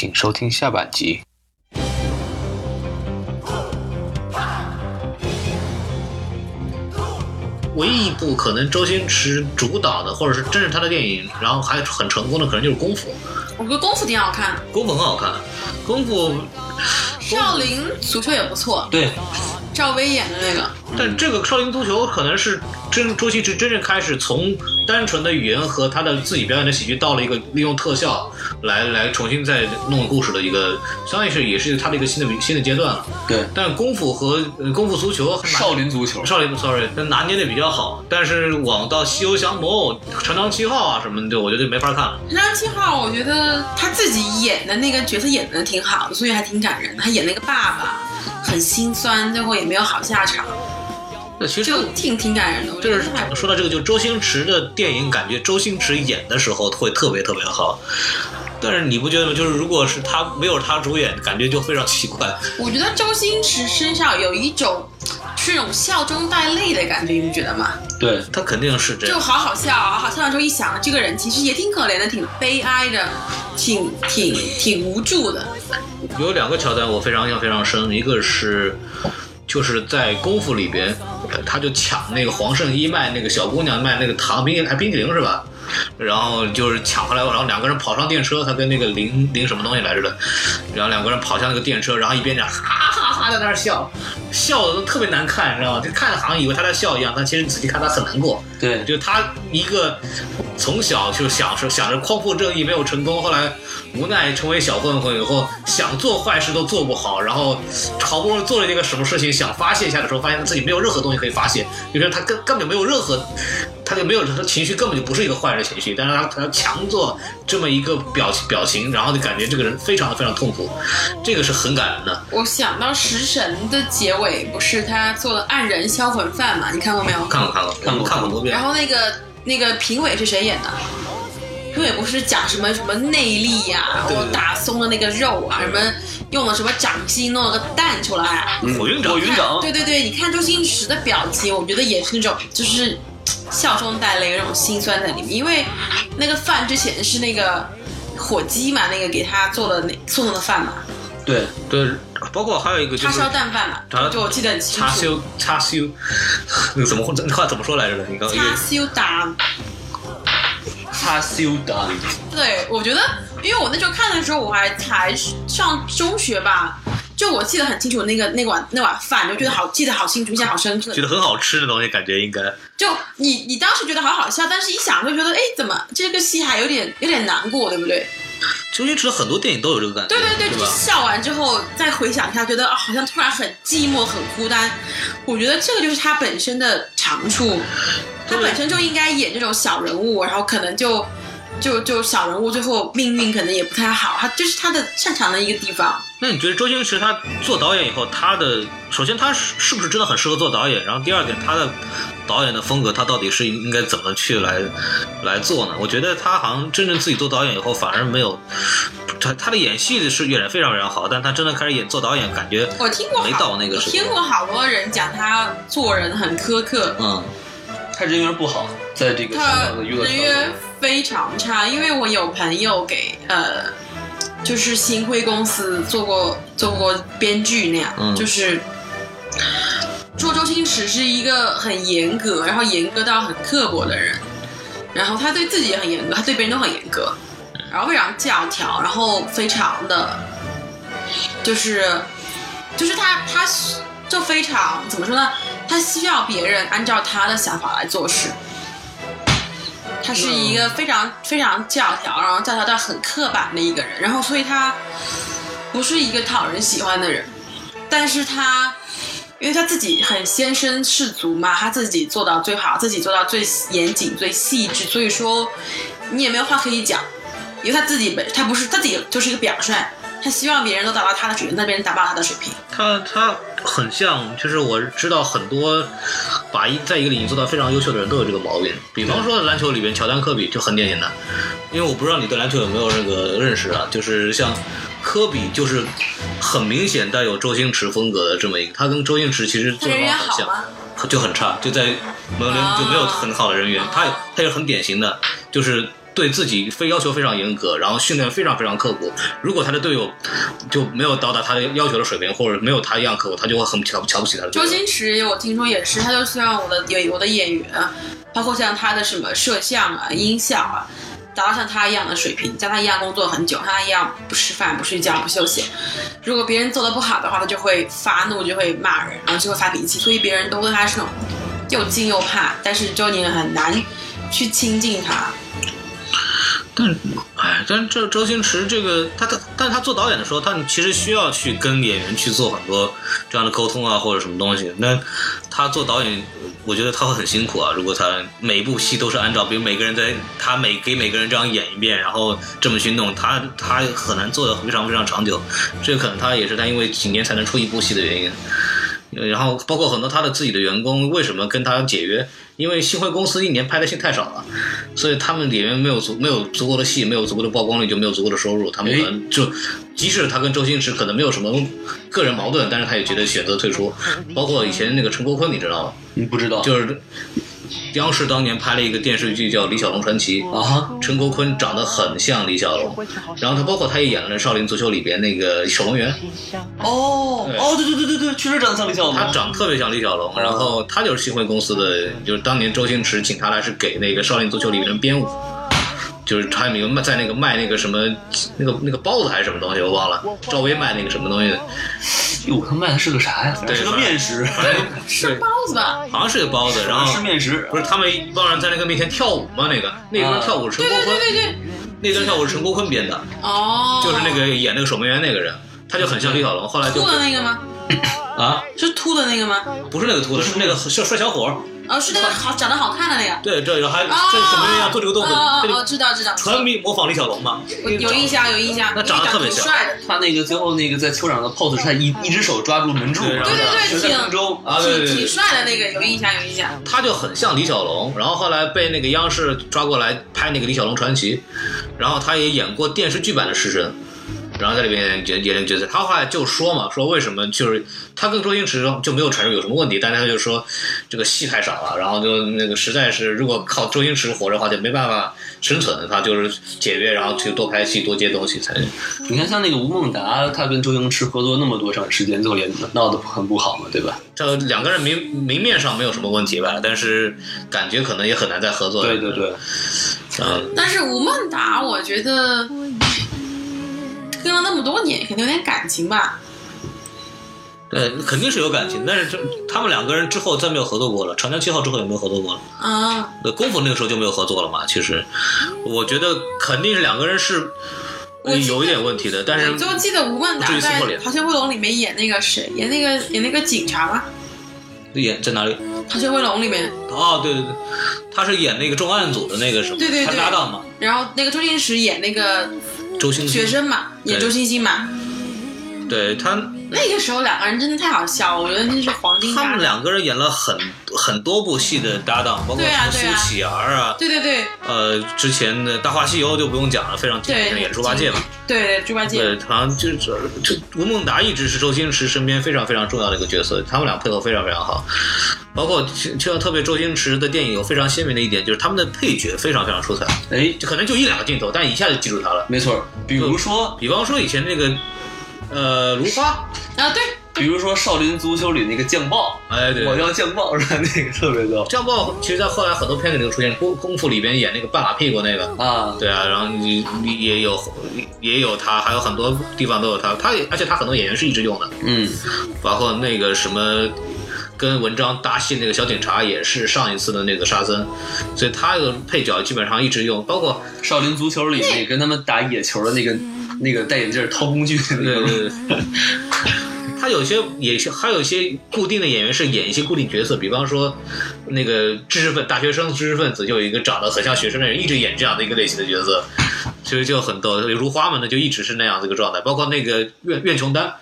请收听下半集。唯一一部可能周星驰主导的，或者是真是他的电影，然后还很成功的，可能就是《功夫》。我觉得功夫挺好看，功夫很好看，功夫少林足球也不错，对，赵薇演的那个。但这个少林足球可能是真周星驰真正开始从单纯的语言和他的自己表演的喜剧，到了一个利用特效来来重新再弄故事的一个，相当于是也是他的一个新的新的阶段了。对，但功夫和、呃功夫足球少林足球。少林，sorry，但拿捏的比较好。但是往到西游降魔、长江七号啊什么的，我觉得没法看了。长江七号，我觉得他自己演的那个角色演的挺好的，所以还挺感人的。他演那个爸爸很心酸，最后也没有好下场，那其实就挺挺感人的。我觉这是说到这个，就周星驰的电影，感觉周星驰演的时候会特别特别好。但是你不觉得吗？就是如果是他没有他主演，感觉就非常奇怪。我觉得周星驰身上有一种是那种笑中带泪的感觉，你不觉得吗？对，他肯定是这样就。好好笑，好好笑的时候一想，这个人其实也挺可怜的，挺悲哀的，挺挺挺无助的。有两个桥段我非常印象非常深，一个是就是在功夫里边，他就抢那个黄圣依卖那个小姑娘卖那个糖冰还冰淇淋是吧？然后就是抢回来，然后两个人跑上电车，他跟那个林林什么东西来着的，然后两个人跑向那个电车，然后一边讲哈哈哈在那儿笑，笑的都特别难看，你知道吗？就看着好像以为他在笑一样，但其实仔细看他很难过。对，就他一个从小就想着想着匡扶正义没有成功，后来无奈成为小混混以后，想做坏事都做不好，然后好不容易做了一个什么事情想发泄一下的时候，发现自己没有任何东西可以发泄，就是他根根本就没有任何，他就没有他的情绪根本就不是一个坏人的情绪，但是他他强做这么一个表情表情，然后就感觉这个人非常的非常痛苦，这个是很感人的。我想到《食神》的结尾，不是他做了黯然销魂饭嘛？你看过没有？看过看过看过看过很多遍然。后那个那个评委是谁演的？评委不是讲什么什么内力呀、然后打松了那个肉啊，什么用了什么掌心弄了个蛋出来啊。火云掌火云掌，对对对，你看周星驰的表情，我觉得也是那种就是笑中带泪，有那种心酸在里面。因为那个饭之前是那个火鸡嘛，那个给他做的那送的饭嘛，对，对，包括还有一个就是叉烧蛋饭嘛，就我记得很清楚。叉烧叉烧，那个怎么那话怎么说来着的？你刚叉烧蛋，叉烧蛋，对我觉得，因为我那时候看的时候，我还才上中学吧，就我记得很清楚那个那碗那碗饭，就觉得好记得好清楚，印象好深刻觉。得很好吃的东西，感觉应该就你你当时觉得好好笑，但是一想就觉得，哎，怎么这个戏还有点有点难过，对不对？周星驰很多电影都有这个感觉，对对对，笑完之后再回想一下，觉得啊，好像突然很寂寞、很孤单。我觉得这个就是他本身的长处，他本身就应该演这种小人物，然后可能就就就小人物最后命运可能也不太好，他就是他的擅长的一个地方。那你觉得周星驰他做导演以后，他的首先他是是不是真的很适合做导演？然后第二点，他的导演的风格，他到底是应该怎么去来来做呢？我觉得他好像真正自己做导演以后，反而没有他他的演戏是演的非常非常好，但他真的开始演做导演，感觉我听过好没到那个时候。听过好多人讲他做人很苛刻，嗯，他人缘不好，在这个他港的娱乐人缘非常差，因为我有朋友给呃，就是星辉公司做过做过编剧那样，嗯就是说周星驰是一个很严格，然后严格到很刻薄的人，然后他对自己也很严格，他对别人都很严格，然后非常教条，然后非常的，就是就是他他就非常怎么说呢？他需要别人按照他的想法来做事。他是一个非常非常教条，然后教条到很刻板的一个人，然后所以他不是一个讨人喜欢的人，但是他因为他自己很先身士卒嘛，他自己做到最好，自己做到最严谨、最细致，所以说你也没有话可以讲，因为他自己本他不是他自己就是一个表率，他希望别人都达到他的水平，但别人达不到他的水平。他他很像，就是我知道很多把一在一个领域做到非常优秀的人都有这个毛病。比方说篮球里边，乔丹、科比就很典型的。因为我不知道你对篮球有没有那个认识啊，就是像科比就是很明显带有周星驰风格的这么一个，他跟周星驰其实做他人缘法很像。就很差，就在没有啊就没有很好的人缘。他他也很典型的，就是对自己非要求非常严格，然后训练非常非常刻苦。如果他的队友就没有到达他的要求的水平，或者没有他一样刻苦，他就会很瞧瞧不起他的。周星驰我听说也是，他就希望我的有我的演员，包括像他的什么摄像啊、音效啊，达到像他一样的水平，像他一样工作很久，像他一样不吃饭、不睡觉、不休息。如果别人做的不好的话，他就会发怒，就会骂人，然后就会发脾气，所以别人都对他是那种又敬又怕，但是周年很难去亲近他。但哎，但这周星驰这个他他，但他做导演的时候，他其实需要去跟演员去做很多这样的沟通啊，或者什么东西。那他做导演，我觉得他会很辛苦啊。如果他每部戏都是按照，比如每个人在他每给每个人这样演一遍，然后这么去弄，他他很难做的非常非常长久。这可能他也是他因为几年才能出一部戏的原因。呃然后包括很多他的自己的员工为什么跟他解约？因为星辉公司一年拍的戏太少了，所以他们里面没有足没有足够的戏，没有足够的曝光率，就没有足够的收入。他们可能就，即使他跟周星驰可能没有什么个人矛盾，但是他也觉得选择退出。包括以前那个陈国坤，你知道吗？你不知道就是央视当年拍了一个电视剧叫《李小龙传奇》，啊？陈国坤长得很像李小龙，然后他包括他也演了《少林足球》里边那个守门员，哦哦，对对对对对，确实长得像李小龙。他长得特别像李小龙，然后他就是新辉公司的，就是当年周星驰请他来是给那个少林足球里面编舞，就是他那个卖在那个卖那个什么那个那个包子还是什么东西我忘了，赵薇卖那个什么东西，哟，他卖的是个啥呀？对是个面食，是包子吧？好像是个包子，然后是面食。不是他们一帮人在那个面前跳舞吗，那个那段跳舞是陈国坤，对对对对，那段跳舞是陈国坤编的，哦，就是那个演那个守门员那个人，他就很像李小龙，后来就秃的那个吗？啊，是秃的那个吗？不是那个秃的，是那个帅帅小伙儿，哦，是那个好长得好看的那个。对，这还哦这什么人要做这个动作，哦哦哦，知道知道，传迷模仿李小龙嘛，有印象有印象，那长得特别帅的，他那个最后那个在球场的 pose 是他一一只手抓住门柱，对然后对对挺空中。啊，对对对挺挺。帅的那个，有印象有印象。他就很像李小龙，然后后来被那个央视抓过来拍那个《李小龙传奇》，然后他也演过电视剧版的师生，然后在里面演演那个角色。他后来就说嘛，说为什么就是他跟周星驰就没有传出有什么问题，但是他就说这个戏太少了，然后就那个实在是如果靠周星驰活着的话就没办法生存，他就是解约，然后去多拍戏多接东西才。你看，像那个吴孟达，他跟周星驰合作那么多长时间，最后也闹得很不好嘛，对吧？这两个人明明面上没有什么问题吧，但是感觉可能也很难再合作。对对对，嗯，但是吴孟达，我觉得跟了那么多年，肯定有点感情吧。对，肯定是有感情，但是这他们两个人之后再没有合作过了。长江七号之后也没有合作过了。啊，对，功夫那个时候就没有合作了嘛。其实，我觉得肯定是两个人是我有一点问题的，但是我就记得吴孟达在《逃学威龙》里面演那个谁，演那个演那个警察吗，演在哪里？《逃学威龙》里面，哦，对对对，他是演那个重案组的那个什么，对对对他搭档嘛，然后那个周星驰演那个周星驰。学生嘛，演周星星嘛。对他，那个时候两个人真的太好笑了，我觉得那是黄金他们。两个人演了很很多部戏的搭档，包括苏乞儿啊，对对对呃，之前的《大话西游》就不用讲了，非常经典，对，演猪八戒嘛。对对，猪八戒。对，好像就是这吴孟达一直是周星驰身边非常非常重要的一个角色，他们俩配合非常非常好。包括就就像特别周星驰的电影有非常鲜明的一点，就是他们的配角非常非常出彩，哎，就可能就一两个镜头，但一下就记住他了。没错，比如说，比方说以前那个呃芦花，啊，对，比如说《少林足球》里那个酱爆，哎对，我要酱爆是吧？那个特别逗。酱爆，其实在后来很多片子里都出现，功功夫里边演那个半拉屁股那个。啊，对啊，然后你你也有也有他，还有很多地方都有他，他也而且他很多演员是一直用的，嗯，包括那个什么跟文章搭戏那个小警察也是上一次的那个沙僧，所以他的配角基本上一直用，包括《少林足球》里那跟他们打野球的那个那个戴眼镜掏工具的那个，对对对。他有些也是，还有一些固定的演员是演一些固定角色，比方说那个知识分大学生知识分子，就有一个长得很像学生的人，一直演这样的一个类型的角色。其实就很逗。如花们呢，就一直是那样的一个状态，包括那个苑苑琼丹，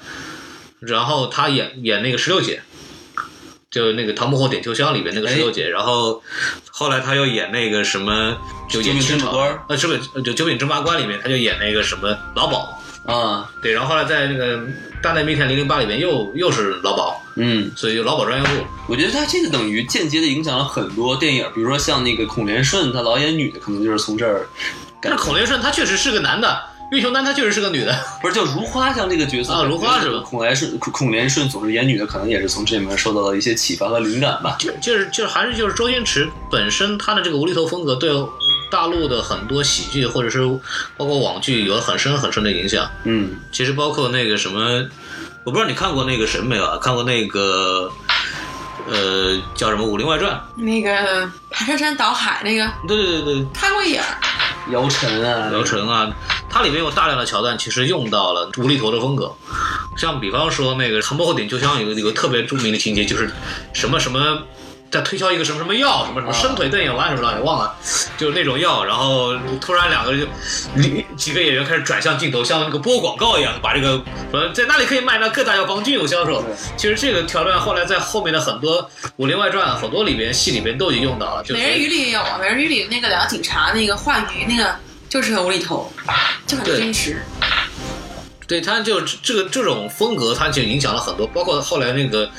然后他演演那个石榴姐，就那个《唐伯虎点秋香》里边那个石榴姐，然后后来他又演那个什么，就演九品芝麻官儿，呃，是不是？就《九品芝麻官》里面他就演那个什么老鸨，啊，对，然后后来在那个《大内密探零零八》里面又又是老鸨，嗯，所以就老鸨专业户。我觉得他这个等于间接的影响了很多电影，比如说像那个孔连顺，他老演女的，可能就是从这但是孔连顺他确实是个男的，岳琼丹她确实是个女的。不是叫如花像这个角色啊如花是吧孔来顺孔孔连顺总是演女的，可能也是从这里面受到了一些启发和灵感吧。就就是就是还是就是周星驰本身他的这个无厘头风格对大陆的很多喜剧或者是包括网剧有了很深很深的影响。嗯，其实包括那个什么，我不知道你看过那个什么没有啊？看过那个呃叫什么《武林外传那个爬山山倒海那个》？对对对对，看过一眼，姚晨啊，姚晨啊，它里面有大量的桥段，其实用到了无厘头的风格。像比方说那个《唐伯虎点秋香》有个有个特别著名的情节，就是什么什么在推销一个什么什么药，什么什么啊伸腿瞪眼丸什么的，也忘了，就是那种药。然后突然两个人就几几个演员开始转向镜头，像那个播广告一样，把这个呃在那里可以卖，到各大药房均有销售。其实这个桥段后来在后面的很多《武林外传》很多里边戏里边都已经用到了，就是美人鱼里也有啊，美人鱼里那个两个警察那个画鱼那个就是很无厘头，就很对真实。对，他就这个这种风格，他就影响了很多，包括后来那个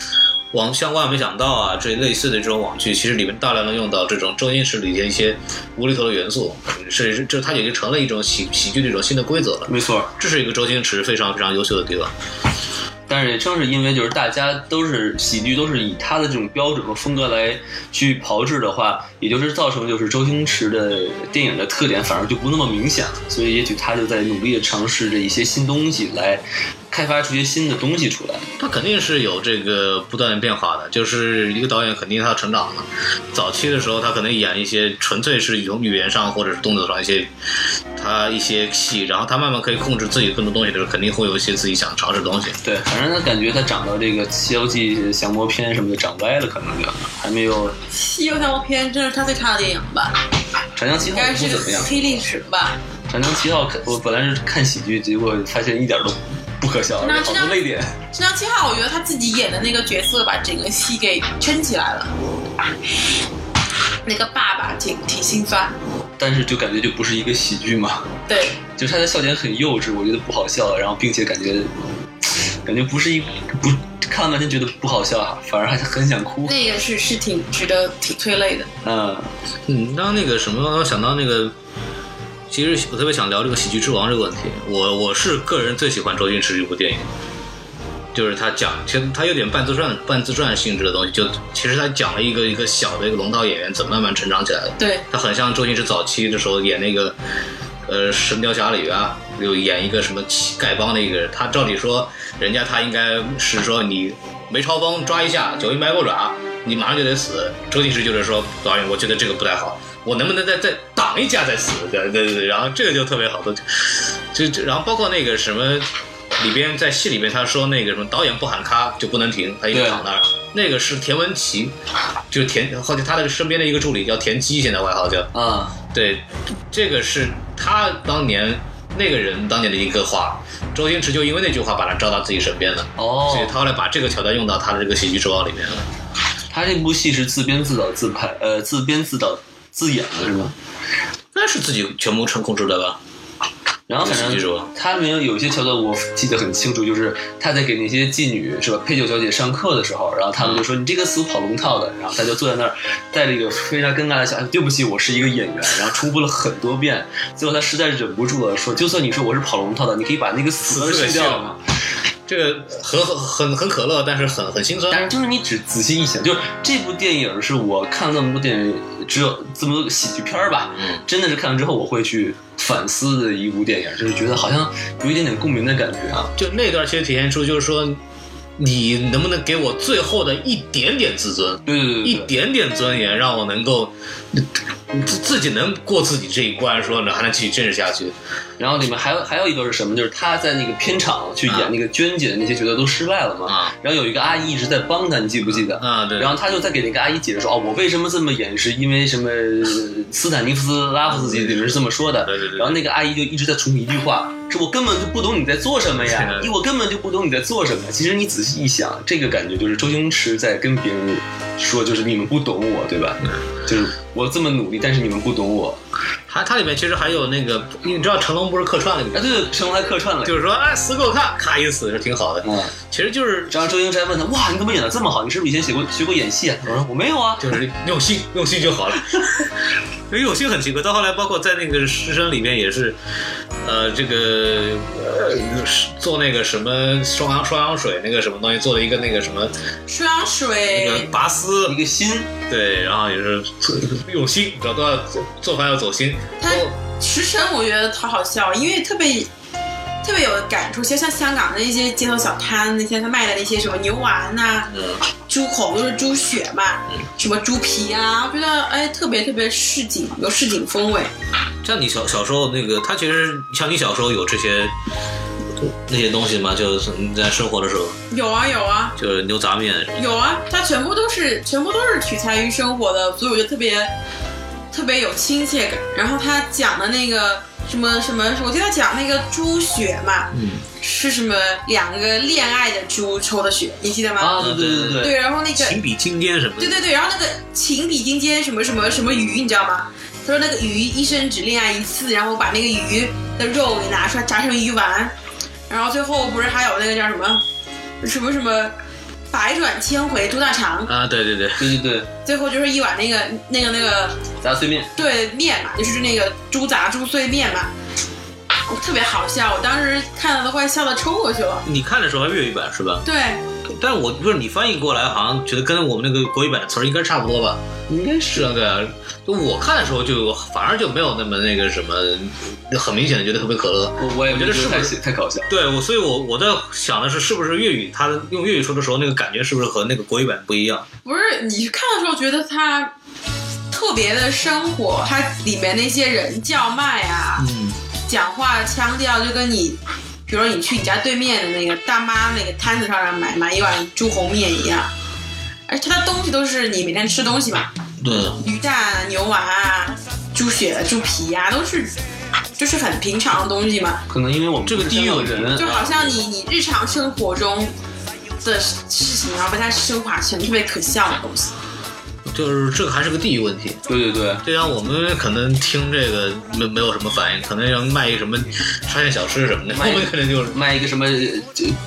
网像万万没想到啊，这类似的这种网剧，其实里面大量的用到这种周星驰里的一些无厘头的元素，是是这它也就成了一种喜喜剧的一种新的规则了。没错。这是一个周星驰非常非常优秀的地方。但是也正是因为就是大家都是喜剧，都是以他的这种标准和风格来去炮制的话，也就是造成就是周星驰的电影的特点反而就不那么明显了。所以也许他就在努力的尝试着一些新东西，来开发出一些新的东西出来。他肯定是有这个不断的变化的，就是一个导演肯定他成长了。早期的时候，他可能演一些纯粹是从语言上或者是动作上一些他一些戏，然后他慢慢可以控制自己更多东西的时候，肯定会有一些自己想尝试的东西。对，反正他感觉他长到这个《西游记》《降魔篇》什么的长歪了，可能就还没有《《西游降魔篇》这是他最差的电影吧？长江七号应》该是个不怎么样，《黑历史吧？长江七号》看我本来是看喜剧，结果发现一点都不可笑，好多泪点。《长江七号》，我觉得他自己演的那个角色把整个戏给撑起来了。那个爸爸挺挺心酸，但是就感觉就不是一个喜剧嘛，对，就是他的笑点很幼稚，我觉得不好笑，然后并且感觉感觉不是一不看了半天觉得不好笑，反而还很想哭。那个是是挺值得挺催泪的。嗯，嗯，当那个什么，我想到那个，其实我特别想聊这个喜剧之王这个问题。我我是个人最喜欢周星驰这部电影，就是他讲，其实他有点半自传、半自传性质的东西，就其实他讲了一个一个小的一个龙套演员怎么慢慢成长起来的。对，他很像周星驰早期的时候演那个，呃，《神雕侠侣》啊，有演一个什么乞丐帮的一个人。他照理说，人家他应该是说你没超风抓一下，九阴白骨爪，你马上就得死。周星驰就是说，导演，我觉得这个不太好，我能不能再再挡一下再死？对对对对，然后这个就特别好，就就然后包括那个什么。里边在戏里边，他说那个什么导演不喊咔就不能停，他一直躺那儿。那个是田文琪，就是田，后来他的身边的一个助理叫田鸡，现在外号叫。啊，对，这个是他当年那个人当年的一个话，周星驰就因为那句话把他招到自己身边了，哦所以他后来把这个桥段用到他的这个喜剧之王里面了。他这部戏是自编自导自拍，呃，自编自导自演的是吧？那是自己全部成控制的吧？然后反正他里面有一些桥段我记得很清楚，就是他在给那些妓女是吧配酒小姐上课的时候，然后他们就说你这个死跑龙套的，然后他就坐在那儿带着一个非常尴尬的笑，哎对不起，我是一个演员，然后重复了很多遍，最后他实在忍不住了，说就算你说我是跑龙套的，你可以把那个词词给去掉去了嘛。这个很很很很可乐，但是很很心酸。但是就是你只仔细一想，就是这部电影是我看了那么多电影，只有这么多个喜剧片儿吧，嗯，真的是看完之后我会去反思的一部电影，就是觉得好像有一点点共鸣的感觉啊。就那段其实体现出就是说，你能不能给我最后的一点点自尊，对对对对一，点点尊严，让我能够你自自己能过自己这一关，说呢还能继续坚持下去。然后里面还有还有一个是什么？就是他在那个片场去演那个娟姐的那些角色都失败了嘛。啊然后有一个阿姨一直在帮他，你记不记得？啊，对，然后他就在给那个阿姨解释说：“哦，我为什么这么演，是因为什么？斯坦尼夫斯拉夫斯基里面是这么说的。”对对对然后那个阿姨就一直在重复一句话：“说我根本就不懂你在做什么呀我根本就不懂你在做什么。”其实你仔细一想，这个感觉就是周星驰在跟别人说，就是你们不懂我，对吧？就是我这么努力，但是你们不懂我。还它里面其实还有那个，你知道成龙不是客串了吗啊，？对对，成龙还客串了。就是说，哎，死给我看，咔一死是挺好的。嗯，其实就是然后周星驰还问他：“哇，你怎么演的这么好？你是不是以前学过学过演戏啊？”我说：“我没有啊。就是用心用心就好了。因为用心很奇怪，到后来包括在那个师生里面也是，呃，这个呃做那个什么双氧双氧水那个什么东西，做了一个那个什么双氧那个水，拔丝。一，个心，对，然后也是用心，知道都要做做饭要走心。他食神我觉得他好笑，因为特别特别有感触。其实像香港的一些街头小摊，那些他卖的那些什么牛丸呐、嗯，猪口都是猪血嘛，什么猪皮啊，我觉得哎特别特别市井，有市井风味。像你小小时候那个，他其实像你小时候有这些那些东西吗？就是你在生活的时候，有啊有啊就是牛杂面有啊，它全部都是全部都是取材于生活的，所以我就特别特别有亲切感。然后他讲的那个什么什么，我记得他讲那个猪血嘛，嗯，是什么两个恋爱的猪抽的血，你记得吗？啊，对对对对，对，然后那个情比金坚什么的。对对对，然后那个情比金坚什么什么什么鱼，你知道吗？他说那个鱼一生只恋爱一次，然后把那个鱼的肉给拿出来炸成鱼丸，然后最后不是还有那个叫什么什么什么百转千回猪大肠，啊，对对对，对对对，最后就是一碗那个那个那个杂碎面，对面嘛，就是那个猪杂猪碎面嘛，特别好笑，我当时看了都快笑得抽过去了。你看的时候还粤语版是吧？对，但我不是你翻译过来，好像觉得跟我们那个国语版的词儿应该差不多吧？应该是啊，对啊。就我看的时候就反而就没有那么那个什么，很明显的觉得特别可乐。我我也觉得是太是不是太搞笑。对我，所以我我在想的是，是不是粤语它用粤语说的时候，那个感觉是不是和那个国语版不一样？不是你看的时候觉得它特别的生活，它里面那些人叫卖啊，嗯，讲话的腔调就跟你，比如说你去你家对面的那个大妈那个摊子上买买一碗猪红面一样，而且它的东西都是你每天吃东西嘛，对，鱼蛋啊、牛丸啊、猪血、猪皮啊，都是就是很平常的东西嘛，可能因为我们这个地域不是香港人，就好像你你日常生活中的事情，然后被它升华成特别可笑的东西。就是这个还是个地域问题。对对对，就像我们可能听这个没没有什么反应，可能要卖一个什么沙县小吃什么的，我卖们可能就是卖一个什么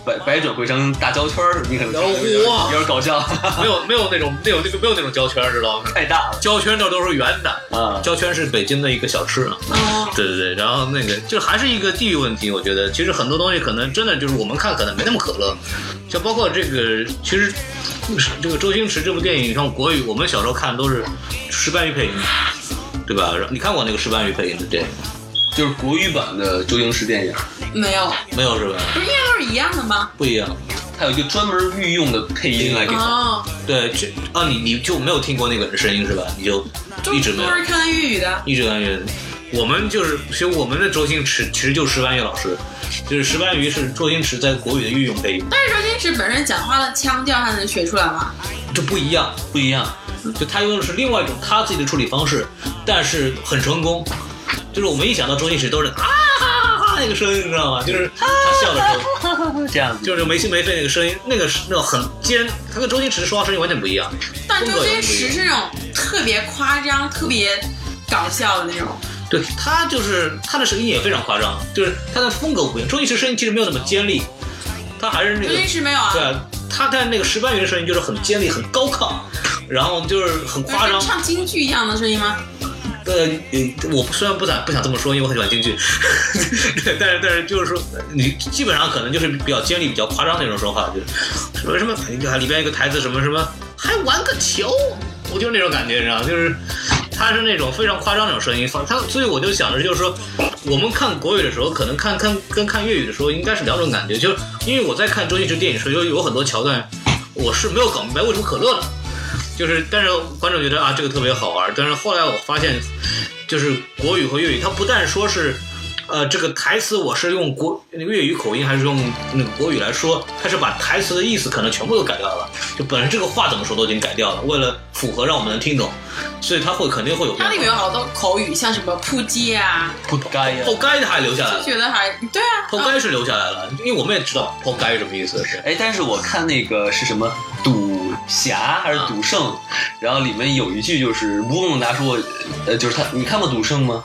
百百转回声大胶圈儿，你可能有点哇有点搞笑，没有没有那种没有那个没有那种胶圈，知道吗？太大了胶圈那都是圆的，啊。胶圈是北京的一个小吃啊。哦，对对对，然后那个就还是一个地域问题，我觉得其实很多东西可能真的就是我们看可能没那么可乐，就包括这个，其实这个周星驰这部电影，你看国语，我们小时候看都是石斑鱼配音，对吧？你看过那个石斑鱼配音的电影就是国语版的周星驰电影，没有，没有是吧？不是应该都是一样的吗？不一样。它有一个专门御用的配音来给他。哦，对，就啊，你你就没有听过那个人的声音是吧？你就一直没有都，是看粤语的。一直感觉我们就是，其实我们的周星驰其实就是石斑鱼老师，就是石斑鱼是周星驰在国语的御用配音，但是周星驰本身讲话的腔调，他能学出来吗？就不一样。不一样，就他用的是另外一种他自己的处理方式，但是很成功。就是我们一想到周星驰都是啊哈哈哈那个声音，你知道吗？就是他笑的时候，这样子。就是没心没肺那个声音，那个是那种很尖，他跟周星驰说话声音完全不一样。但周星驰是那种特别夸张、特别搞笑的那种。对他就是他的声音也非常夸张，就是他的风格不一样。周星驰声音其实没有那么尖利，他还是那周个星驰没有啊？对啊，他在那个石斑鱼的声音就是很尖利、很高亢，然后就是很夸张跟。唱京剧一样的声音吗？呃，呃我虽然不咋不想这么说，因为我很喜欢京剧，但是但是就是说，你基本上可能就是比较尖利、比较夸张那种说话，就什么什么里边一个台词什么什么还玩个球，我就是那种感觉，你知道，就是他是那种非常夸张那种声音，放他，所以我就想着就是说，我们看国语的时候，可能看看跟看粤语的时候应该是两种感觉，就是因为我在看周星驰电影时候有有很多桥段，我是没有搞明白为什么可乐的。就是但是观众觉得啊这个特别好玩，但是后来我发现，就是国语和粤语，它不但说是。呃，这个台词我是用国那个粤语口音还是用那个国语来说，他是把台词的意思可能全部都改掉了，就本身这个话怎么说都已经改掉了，为了符合让我们能听懂，所以他会肯定会有。它里面有好多口语，像什么扑街啊，扑街啊，扑街的还留下来了，就觉得还对啊，扑街是留下来了，因为我们也知道扑街是什么意思。是哎，但是我看那个是什么赌侠还是赌圣，然后里面有一句就是吴孟达说，呃，就是他，你看过赌圣吗？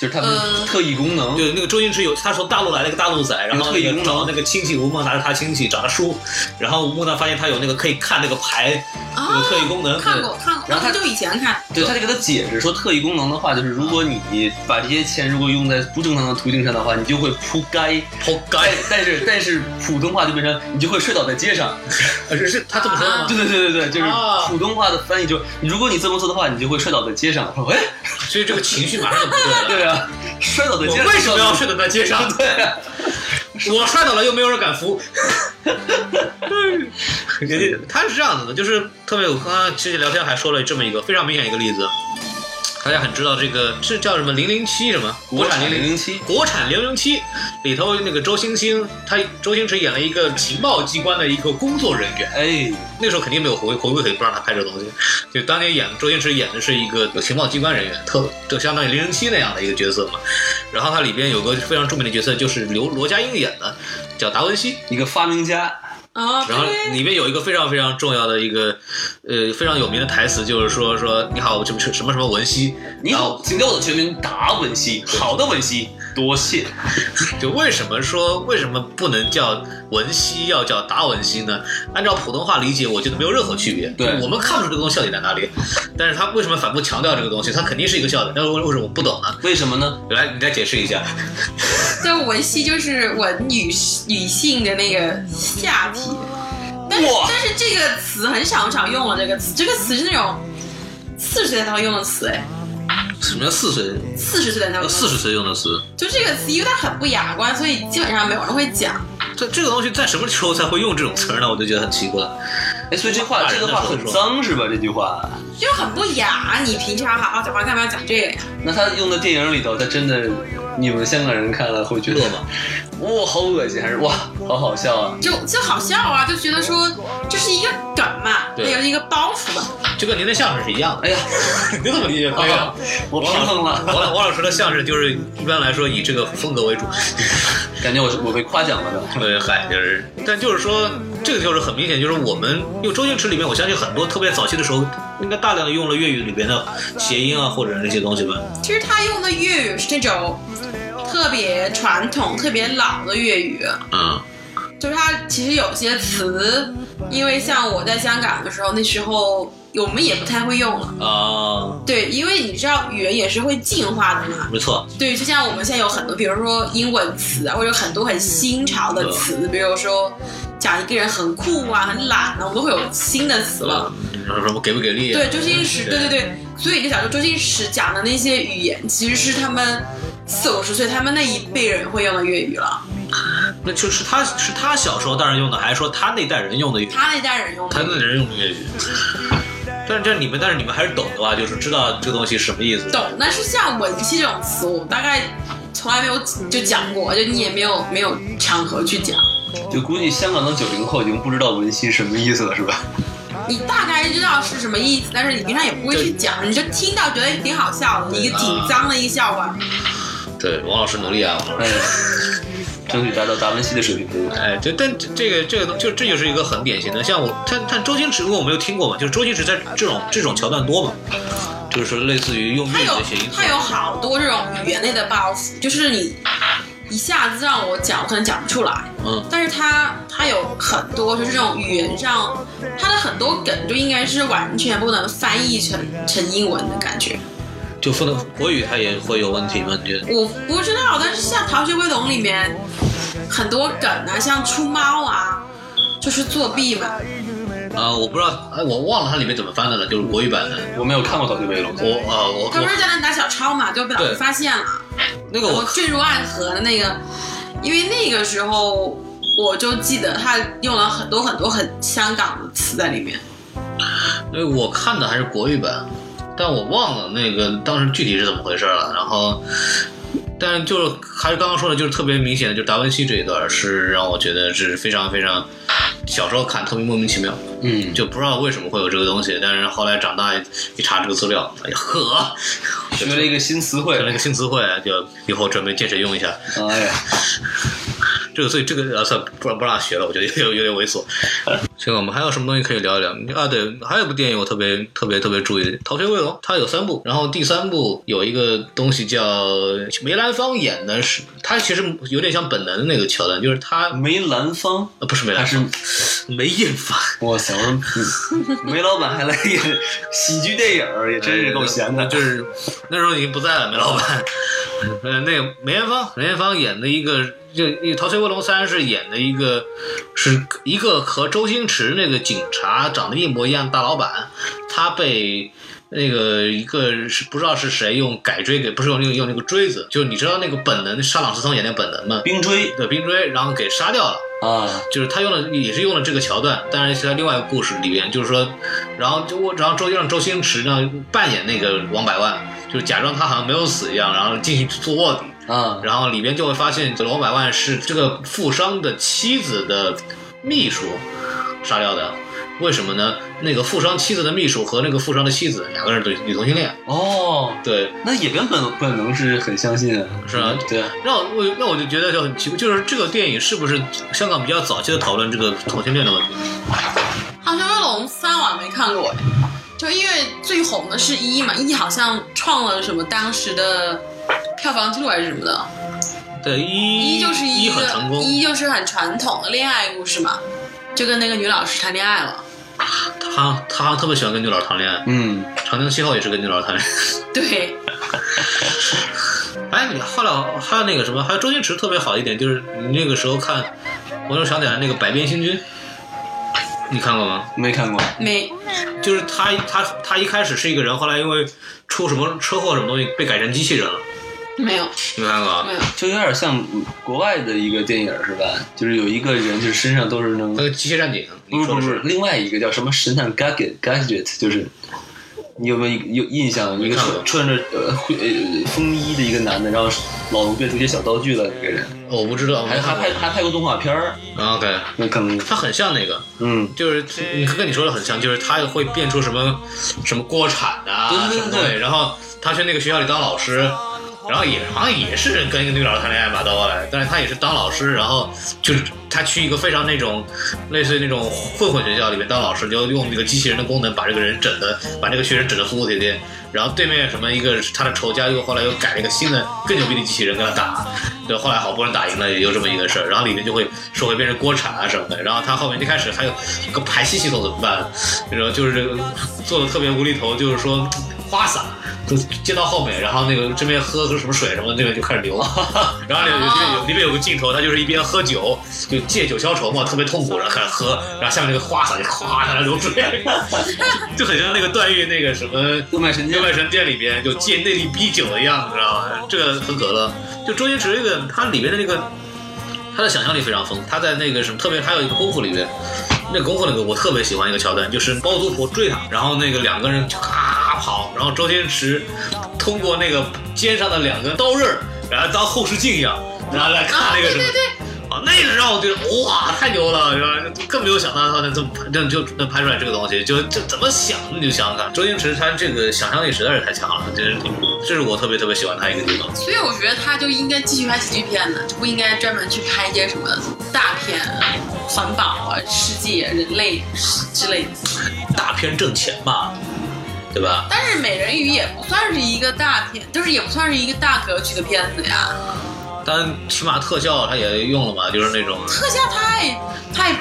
就是他们呃特异功能，对，那个周星驰有他从大陆来了一个大陆仔，然后有特异功能找那个亲戚吴孟达是他亲戚，找他叔，然后吴孟达发现他有那个可以看那个牌，啊那个特异功能，看过看过，然后他就以前看，对，他就给他解释说，特异功能的话，就是如果你把这些钱如果用在不正常的途径上的话，你就会扑街。扑街，但是但是普通话就变成你就会睡倒在街上。呃是是他这么说的吗？对对对对对，就是啊普通话的翻译就，如果你这么做的话，你就会摔倒在街上。我说，哎，所以这个情绪马上就不对了。对啊，摔倒在街我上。为什么要摔倒在街上？对啊，我摔倒了又没有人敢扶。人家他是这样子的，就是特别，我刚刚其实聊天还说了这么一个非常明显一个例子，大家很知道这个是叫什么？零零七什么国产零零零七，国产零零七。里头那个周星星，他周星驰演了一个情报机关的一个工作人员，哎，那时候肯定没有回回归肯定不让他拍这东西，就当年演周星驰演的是一个有情报机关人员，特就相当于零零七那样的一个角色嘛。然后他里边有个非常著名的角色，就是刘罗家英演的，叫达文西。一个发明家，啊，然后里面有一个非常非常重要的一个，呃，非常有名的台词，就是说说你好，这不是什么什么文熙，你好，请叫我的全名达文熙，好的文西，多谢。就为什么说为什么不能叫文熙，要叫达文西呢？按照普通话理解，我觉得没有任何区别。对我们看不出这个东西笑点在哪里，但是他为什么反复强调这个东西？他肯定是一个笑点，但是为为什么我不懂呢？为什么呢？来，你再解释一下。这文熙就是文女女性的那个下体，但是但是这个词很少很少用了，这个词这个词是那种四十年才会用的词，哎，什么叫四岁？四十岁的词四十岁用的词？就这个词，因为它很不雅观，所以基本上没有人会讲。这这个东西在什么时候才会用这种词儿呢？我就觉得很奇怪。哎，所以这话这个话很脏是吧？这句话，就很不雅。你平常好好讲话，干嘛要讲这个呀？那他用的电影里头，他真的，你们香港人看了会觉得吗？哇，好恶心，还是哇，好好笑啊？就就好笑啊，就觉得说这是一个梗嘛，对那个一个包袱嘛。就跟您的相声是一样的。哎呀，你怎么理解？可以啊我平衡了，王老王老师的相声就是一般来说以这个风格为主。感觉我我被夸奖了的。对，嗨，就是，但就是说，这个就是很明显，就是我们因为周星驰里面，我相信很多特别早期的时候，应该大量的用了粤语里边的谐音啊，或者那些东西吧。其实他用的粤语是那种特别传统、特别老的粤语，嗯，就是他其实有些词，因为像我在香港的时候，那时候我们也不太会用了。啊，对，因为你知道语言也是会进化的嘛。没错，对，就像我们现在有很多，比如说英文词啊，或者有很多很新潮的词，比如说讲一个人很酷啊、很懒啊，我们都会有新的词了。什么给不给力、啊？对，周星驰，对对对，所以就想说，周星驰讲的那些语言，其实是他们四五十岁他们那一辈人会用的粤语了，那就是他是他小时候当然用的，还是说他那代人用的粤语？他那代人用的。他那代人用的粤语。但是这你们，但是你们还是懂的吧？就是知道这个东西什么意思。懂，但是像文戏这种词，我大概从来没有就讲过，就你也没有没有场合去讲。就估计香港的九零后已经不知道文熙什么意思了，是吧？你大概知道是什么意思，但是你平常也不会去讲，你就听到觉得挺好笑的，一个挺脏的一个笑话。对，王老师努力啊，王老哎师。，争取达到达文西的水平。哎，这但这这个这个东就这就是一个很典型的，像我看看周星驰，我没有听过嘛，就是周星驰在这种这种桥段多嘛，就是说类似于用粤语他有的谐音他有好多这种语言类的包袱，就是你一下子让我讲，我可能讲不出来。嗯，但是他他有很多就是这种语言上，他的很多梗就应该是完全不能翻译成成英文的感觉。就说的国语它也会有问题吗？你觉得？我不知道，但是像《逃学威龙》里面很多梗啊，像出猫啊，就是作弊嘛。啊，我不知道，哎，我忘了它里面怎么翻的了，就是国语版的。我没有看过《逃学威龙》，我啊，我他不是在那打小抄嘛，就被老师发现了。那个我坠入爱河的那个，因为那个时候我就记得他用了很多很多很香港的词在里面。因为我看的还是国语版，但我忘了那个当时具体是怎么回事了。然后，但是就是还是刚刚说的，就是特别明显的，就是达文西这一段是让我觉得是非常非常小时候看特别莫名其妙，嗯，就不知道为什么会有这个东西。但是后来长大一查这个资料，哎呀呵，学了一个新词汇学。了一个新词汇，就以后准备见谁用一下。哎呀，这个所以这个呃算不让不让学了，我觉得有点有点猥琐。行，我们还有什么东西可以聊一聊啊？对，还有一部电影我特别特别特别注意，《逃学威龙》，它有三部，然后第三部有一个东西叫梅兰芳演的是，他其实有点像本能的那个桥段，就是他梅兰芳呃不是梅兰芳，是梅艳芳，哇塞，梅老板还来演喜剧电影，也真是够闲的。就是那时候已经不在了，梅老板。呃，那个梅艳芳，梅艳芳演的一个，就《逃学威龙三》是演的一个，是一个和周星驰那个警察长得一模一样的大老板，他被。那个一个是不知道是谁用改锥给，不是用那个用那个锥子，就你知道那个本能，沙朗斯通演那个本能吗？冰锥对冰锥，然后给杀掉了。啊，就是他用了，也是用了这个桥段，但是是在另外一个故事里边，就是说，然后就我，然后周让周星驰呢扮演那个王百万，就是假装他好像没有死一样，然后进去做卧底，啊，然后里边就会发现这个王百万是这个富商的妻子的秘书杀掉的。为什么呢？那个富商妻子的秘书和那个富商的妻子两个人对女同性恋，哦，对，那也跟本本能是很相信啊。是啊对啊，让我我那我就觉得就很奇怪，就是这个电影是不是香港比较早期的讨论这个同性恋的问题？《逃学威龙三》我没看过哎，就因为最红的是一嘛，一好像创了什么当时的票房记录还是什么的，对，一一就是一一个很成功，一就是很传统的恋爱故事嘛，就跟那个女老师谈恋爱了，他他好像特别喜欢跟女老师谈恋爱，嗯，《长江七号》也是跟女老师谈恋爱。对，哎，你后来还有那个什么，还有周星驰特别好一点，就是你那个时候看，我就想起来那个《百变星君》，你看过吗？没看过。没就是他他他一开始是一个人，后来因为出什么车祸什么东西被改成机器人了，没有你没看过啊没？有，就有点像国外的一个电影是吧？就是有一个人，就是身上都是那种那，个机械战警，不是不是，你说的是？另外一个叫什么神探 gadget gadget，就是你有没有有印象？一个穿穿着呃灰呃风衣的一个男的，然后老能变出一些小道具来的一个人，我不知道，还还拍还拍过动画片儿，啊 OK，那可能他很像那个，嗯，就是 你跟你说的很像，就是他会变出什么什么锅铲啊，对对对什么东西，然后他去那个学校里当老师，然后也好像也是跟一个女老师谈恋爱吧，到后来，但是他也是当老师，然后就是他去一个非常那种类似于那种混混学校里面当老师，就用那个机器人的功能把这个人整的，把这个学生整的服服帖帖。然后对面什么一个他的仇家又后来又改了一个新的更牛逼的机器人跟他打，对，后来好不容易打赢了，也就这么一个事儿。然后里面就会说会变成锅铲啊什么的。然后他后面一开始还有一个排气系统怎么办？然后就是这个做的特别无厘头，就是说花洒就接到后面，然后那个这边喝个什么水什么的，那个就开始流。然后里面有里面有个镜头，他就是一边喝酒，就借酒消愁嘛，特别痛苦，然后开始喝，然后下面那个花洒就哗在那流水，就很像那个段誉那个什么。六脉神经六脉神殿里边就借内力逼酒的样，子知道吗？这个很可乐。就周星驰这个，他里面的那个，他的想象力非常丰富。他在那个什么，特别还有一个功夫里面，那个功夫里面我特别喜欢一个桥段，就是包租婆追他，然后那个两个人就咔跑，然后周星驰通过那个肩上的两个刀刃，然后当后视镜一样，然后来看那个什么。啊，那个让我觉得哇，太牛了，是吧？更没有想到他能这么这就能拍出来这个东西，就就怎么想你就想想看，周星驰他这个想象力实在是太强了，这是这是我特别特别喜欢他一个地方。所以我觉得他就应该继续拍喜剧片呢，就不应该专门去拍一些什么大片、环保啊、世界、人类之类的。大片挣钱嘛，对吧？但是美人鱼也不算是一个大片，就是也不算是一个大格局的片子呀，但起码特效他也用了嘛，就是那种特效太太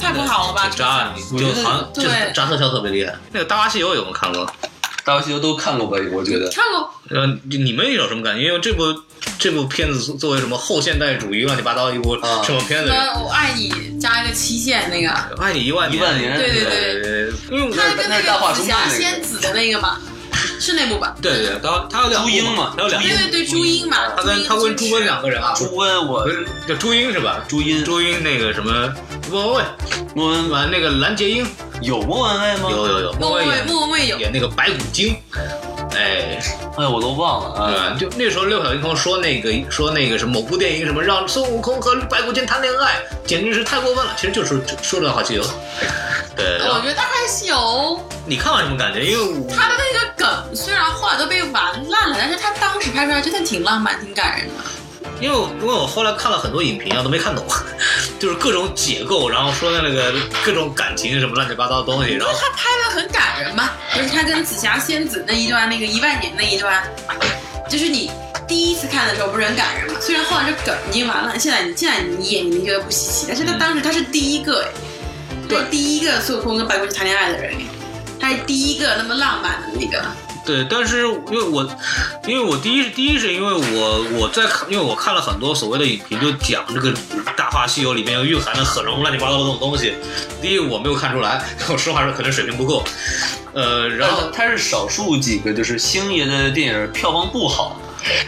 太不好了吧？挺渣，你我觉得就好像对就是渣特效特别厉害。那个《大话西游》有没有看过？大话西游都看过吧？我觉得看过，呃，你们有什么感觉？因为这部这部片子作为什么后现代主义乱七八糟一部啊什么片子？什么我爱你加一个期限那个，爱你一万一万年对对对对，因为他跟那那大话个紫霞中那个仙子的那个嘛，是那部吧？对对，他他有两部朱茵嘛他有两部对，对对，朱茵嘛，他跟他跟朱温两个人啊，朱温我叫朱茵是吧？朱茵。朱茵那个什么莫文蔚，莫文蔚。那个蓝洁瑛，有莫文蔚吗？有有有，莫文蔚，莫文蔚有，演那个白骨精，哎，哎，我都忘了对啊。吧？就那时候六小龄童说那个说那个什么某部电影什么让孙悟空和白骨精谈恋爱，简直是太过分了。其实就是说的好西游。对，我觉得还是有你看完什么感觉？因为我他的那个梗，虽然后来都被玩烂了，但是他当时拍出来真的挺浪漫、挺感人的。因为我因为我后来看了很多影评啊，都没看懂，就是各种解构，然后说的那个各种感情什么乱七八糟的东西，然后他拍的很感人嘛，就是他跟紫霞仙子那一段，那个一万年那一段，就是你第一次看的时候不是很感人嘛？虽然后来这梗已经完了，现在你现在你演你觉得不稀奇，但是他当时他是第一个哎，对第一个孙悟空跟白骨精谈恋爱的人哎，他是第一个那么浪漫的那个，对，但是因为我，因为我第一第一是因为我我在看，因为我看了很多所谓的影评，就讲这个《大话西游》里面蕴含的很多乱七八糟的这种东西。第一，我没有看出来，我实话说，可能水平不够。呃，然后他是少数几个就是星爷的电影票房不好，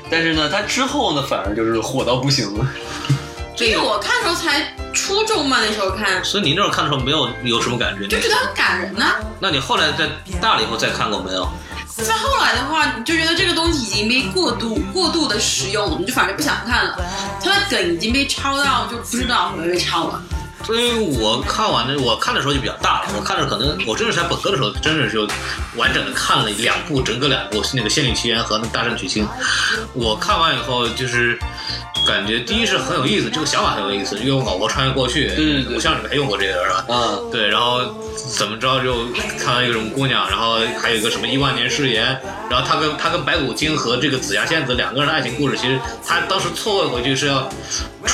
但是呢，他之后呢反而就是火到不行了。因为我看的时候才初中嘛，那时候看所以你那时候看的时候没有有什么感觉？就觉得很感人呐、那你后来在大了以后再看过没有？再后来的话，你就觉得这个东西已经被过度过度的使用了，你就反而不想看了。它的梗已经被抄到，就不知道会不会被抄了。所以我看完的，我看的时候就比较大了。我看着可能，我真的是在本科的时候，真的是就完整的看了两部，整个两部那个《仙剑奇缘》和那个《大圣娶亲》。我看完以后就是感觉，第一是很有意思，这个想法很有意思，因为我老婆穿越过去，偶像里面还用过这个是吧？嗯，对，然后怎么着就看到一个什么姑娘，然后还有一个什么一万年誓言，然后他跟他跟白骨精和这个紫霞仙子两个人的爱情故事，其实他当时错位回去是要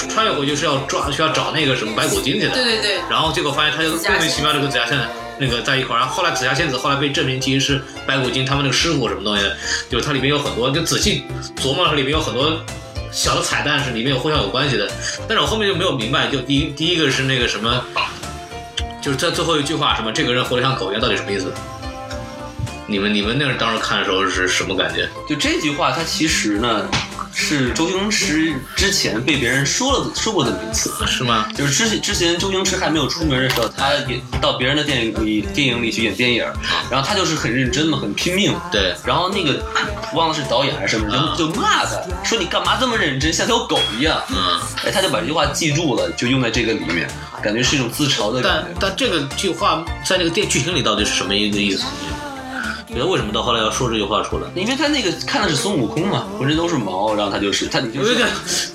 穿越回去是要抓需要找那个什么白骨精去的，对对对，然后结果发现他就莫名其妙这个紫霞仙子那个在一块儿，然后后来紫霞仙子后来被证明其实是白骨精他们那个师傅什么东西的，就是它里面有很多就仔细琢磨了，里面有很多小的彩蛋是里面有互相有关系的，但是我后面就没有明白，就第一第一个是那个什么，就是在最后一句话什么这个人活得像狗一样到底什么意思？你们你们那时当时看的时候是什么感觉？就这句话，它其实呢是周星驰之前被别人说了说过这么一次。是吗？就是之前之前周星驰还没有出名的时候，他也到别人的电影里电影里去演电影，然后他就是很认真嘛，很拼命。对，然后那个忘了是导演还是什么人，啊就就骂他说你干嘛这么认真，像条狗一样。嗯。哎，他就把这句话记住了，就用在这个里面，感觉是一种自嘲的感但觉。但这个句话在那个电剧情里到底是什么一个意思？觉得为什么到后来要说这句话出来？因为他那个看的是孙悟空嘛，浑身都是毛，然后他就是他，你就是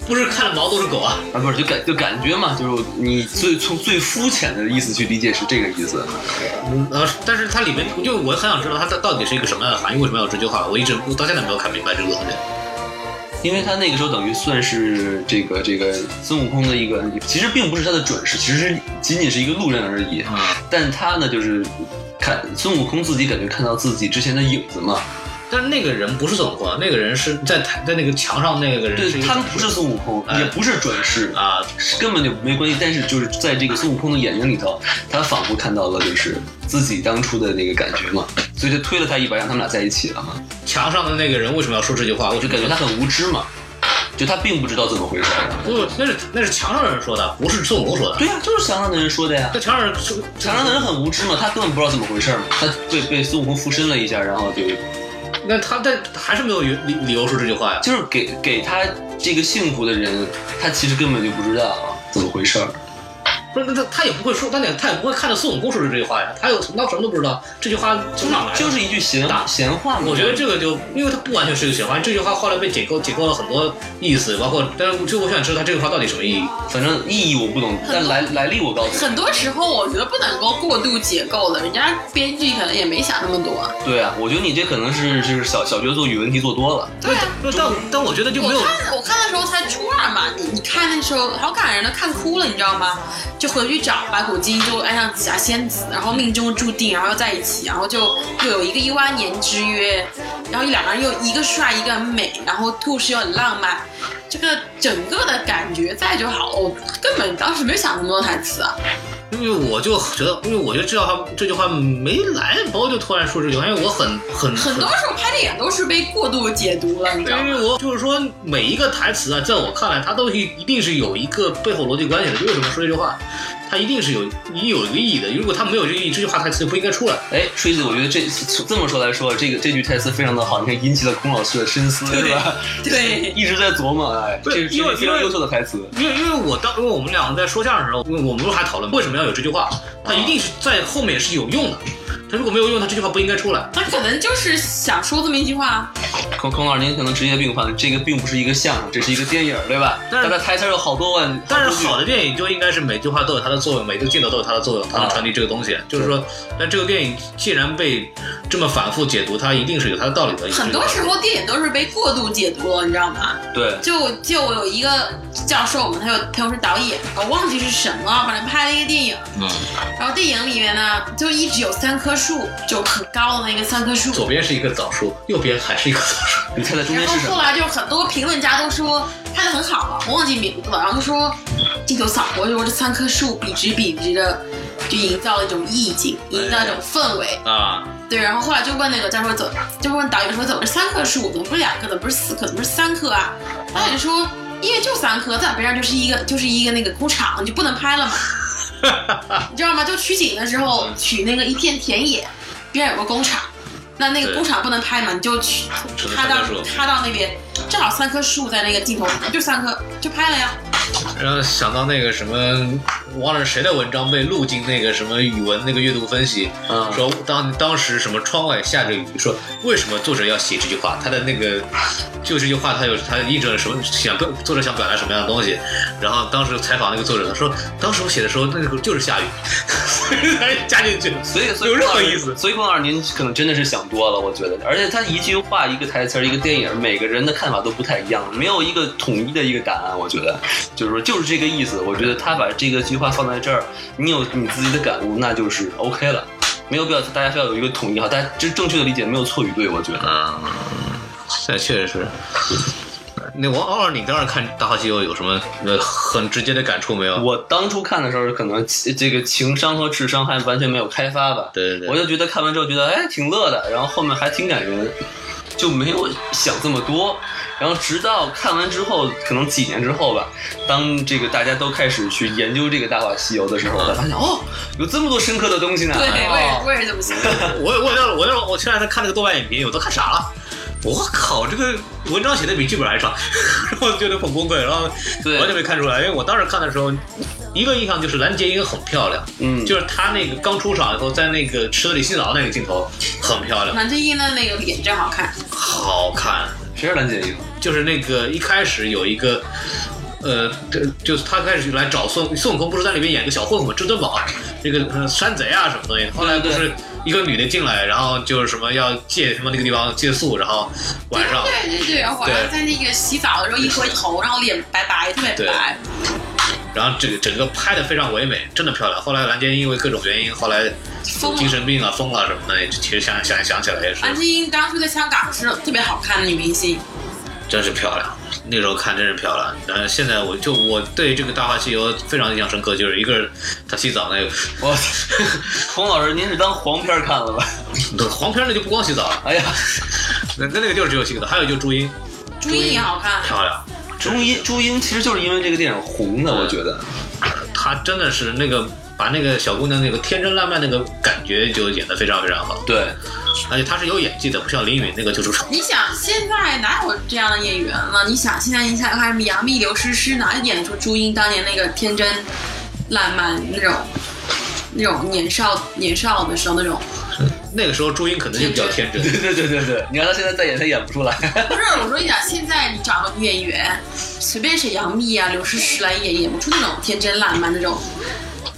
不是看了毛都是狗啊。啊，不是就感就感觉嘛，就是你最从最肤浅的意思去理解是这个意思。嗯呃，但是它里面就我很想知道它到底是一个什么样的含义，为什么要有这句话？我一直我到现在没有看明白这个东西。因为他那个时候等于算是这个这个孙悟空的一个，其实并不是他的准师，其实仅仅是一个路人而已。啊，但他呢，就是看孙悟空自己感觉看到自己之前的影子嘛。但那个人不是孙悟空，啊，那个人是在台在那个墙上那个人对他不是孙悟空，哎也不是转世，啊，是根本就没关系。但是就是在这个孙悟空的眼睛里头，他仿佛看到了就是自己当初的那个感觉嘛，所以就推了他一把，让他们俩在一起了嘛。墙上的那个人为什么要说这句话？我就感觉他很无知嘛，就他并不知道怎么回事儿。不，那是那是墙上的人说的，不是孙悟空说的。对呀、就是墙上的人说的呀。那墙上人说，墙上的人很无知嘛，他根本不知道怎么回事儿嘛，他被被孙悟空附身了一下，然后就那他但还是没有理理理由说这句话呀。就是给给他这个幸福的人，他其实根本就不知道怎么回事儿。不是，那他他也不会说，他也他也不会看着孙悟空说的这句话呀。他有他什么都不知道，这句话从哪来的？就是一句闲打闲话嘛。我觉得这个就，因为它不完全是一个闲话，这句话后来被解构解构了很多意思，包括，但是就我想知道他这句话到底什么意义。反正意义我不懂，但来来历我告诉你。很多时候我觉得不能够过度解构的，人家编剧可能也没想那么多。对啊，我觉得你这可能是就是小小学做语文题做多了。对啊，但但我觉得就没有我看我看的时候才初二嘛，你你看那时候好感人的，看哭了，你知道吗？就就回去找白骨精，就爱上紫霞仙子，然后命中注定，然后要在一起，然后就又有一个一万年之约，然后两个人又一个帅一个美，然后故事又很浪漫。这个整个的感觉在就好了。我根本当时没有想那么多台词啊。因为我就觉得，因为我就知道他这句话没来，包括就突然说这句话，因为我很很很多时候拍电影都是被过度解读了，你知道吗？因为我就是说每一个台词啊，在我看来，它都一一定是有一个背后逻辑关系的。就为什么说这句话，它一定是有你有一个意义的。如果它没有这个意义，这句话台词就不应该出来。哎，锤子，我觉得这这么说来说，这个这句台词非常的好，你看引起了孔老师的深思，是吧？对，一直在琢磨，哎，这是因为非常优秀的台词。因为因为我当因为我们两个在说相声的时候，我们不是还讨论为什么要有这句话？它一定是在后面是有用的。他如果没有用，他这句话不应该出来。他可能就是想说这么一句话。孔孔老师，您可能职业病犯，这个并不是一个相声，这是一个电影，对吧？但是它台词有好多万。但是好的电影就应该是每句话都有它的作用，每个镜头都有它的作用，它能传递这个东西。就是说，但这个电影既然被这么反复解读，它一定是有它的道理的。很多时候电影都是被过度解读了，你知道吗？对。就就有一个教授嘛，他有他又是导演，我忘记是什么，反正拍了一个电影。嗯。然后电影里面呢，就一直有三棵树，就很高的那个三棵树。左边是一个枣树，右边还是一棵枣树。你猜在中间是什么？然后后来就很多评论家都说拍的很好了，我忘记名字了。然后说镜头扫过，去说这三棵树笔直笔直的，就营造了一种意境，营造一种氛围啊。对，然后后来就问那个教授怎，就问导演说怎么是三棵树，怎么不是两棵，怎么不是四棵，怎么是三棵啊？导演说因为就三棵，在边上就是一个就是一个那个工厂，你就不能拍了嘛。你知道吗？就取景的时候取那个一片田野，边上有个工厂。那那个工厂不能拍嘛，你就去他到他到那边，正好三棵树在那个镜头，就三棵就拍了呀。然后想到那个什么，忘了谁的文章被录进那个什么语文那个阅读分析，嗯、说当当时什么窗外下着雨，说为什么作者要写这句话？他的那个就这句话，他有他印证了什么？想作者想表达什么样的东西？然后当时采访那个作者，他说当时我写的时候，那个就是下雨，加进去，所以所以有任何意思。所以孟老师您可能真的是想多了，我觉得。而且他一句话、一个台词、一个电影，每个人的看法都不太一样，没有一个统一的一个答案。我觉得，就是说，就是这个意思。我觉得他把这个句话放在这儿，你有你自己的感悟，那就是 OK 了，没有必要大家非要有一个统一哈。大家就是正确的理解，没有错与对。我觉得，嗯，那确实是。那王奥尔，你当时看《大话西游》有什么呃很直接的感触没有？我当初看的时候，可能这个情商和智商还完全没有开发吧。对对对。我就觉得看完之后觉得哎挺乐的，然后后面还挺感人，就没有想这么多。然后直到看完之后，可能几年之后吧，当这个大家都开始去研究这个《大话西游》的时候，我才发现哦，有这么多深刻的东西呢。对，我也我也是这么想。我我我我我前两天看那个豆瓣影评，我都看傻了。我靠，这个文章写的比剧本还长，然后觉得很崩溃，然后完全没看出来。因为我当时看的时候，一个印象就是蓝洁瑛很漂亮，嗯，就是她那个刚出场以后，在那个池子里洗澡那个镜头很漂亮。蓝洁瑛的那个脸真好看，好看。谁是蓝洁瑛？就是那个一开始有一个。呃，这就是他开始来找孙孙悟空，不是在里面演个小混混至尊宝，这个山贼啊什么东西。后来不是一个女的进来，然后就是什么要借什么那个地方借宿，然后晚上对对对，然后晚上在那个洗澡的时候一回头，然后脸白白特别白。然后这个整个拍的非常唯美，真的漂亮。后来蓝洁瑛因为各种原因，后来精神病啊、疯了什么的，其实想想想起来也是。蓝洁瑛当初在香港是特别好看的女明星。真是漂亮，那时候看真是漂亮。然后现在我就我对这个《大话西游》非常印象深刻，就是一个他洗澡那个。我，洪老师，您是当黄片看了吧？黄片那就不光洗澡了。哎呀，那那那个就是只有洗澡，还有就是朱茵。朱茵也好看，漂亮。朱茵朱茵其实就是因为这个电影红的，我觉得。她真的是那个把那个小姑娘那个天真烂漫那个感觉就演得非常非常好。对。而且她是有演技的，不像林允那个就是。你想现在哪有这样的演员了？你想现在你想看什么杨幂、刘诗诗，哪演得出朱茵当年那个天真烂漫那种那种年少年少的时候那种？那个时候朱茵可能就比较天真。对对对对对，你看她现在再演，她演不出来。不是，我说你想现在你找个女演员，随便谁杨幂啊、刘诗诗来演，演不出那种天真烂漫那种。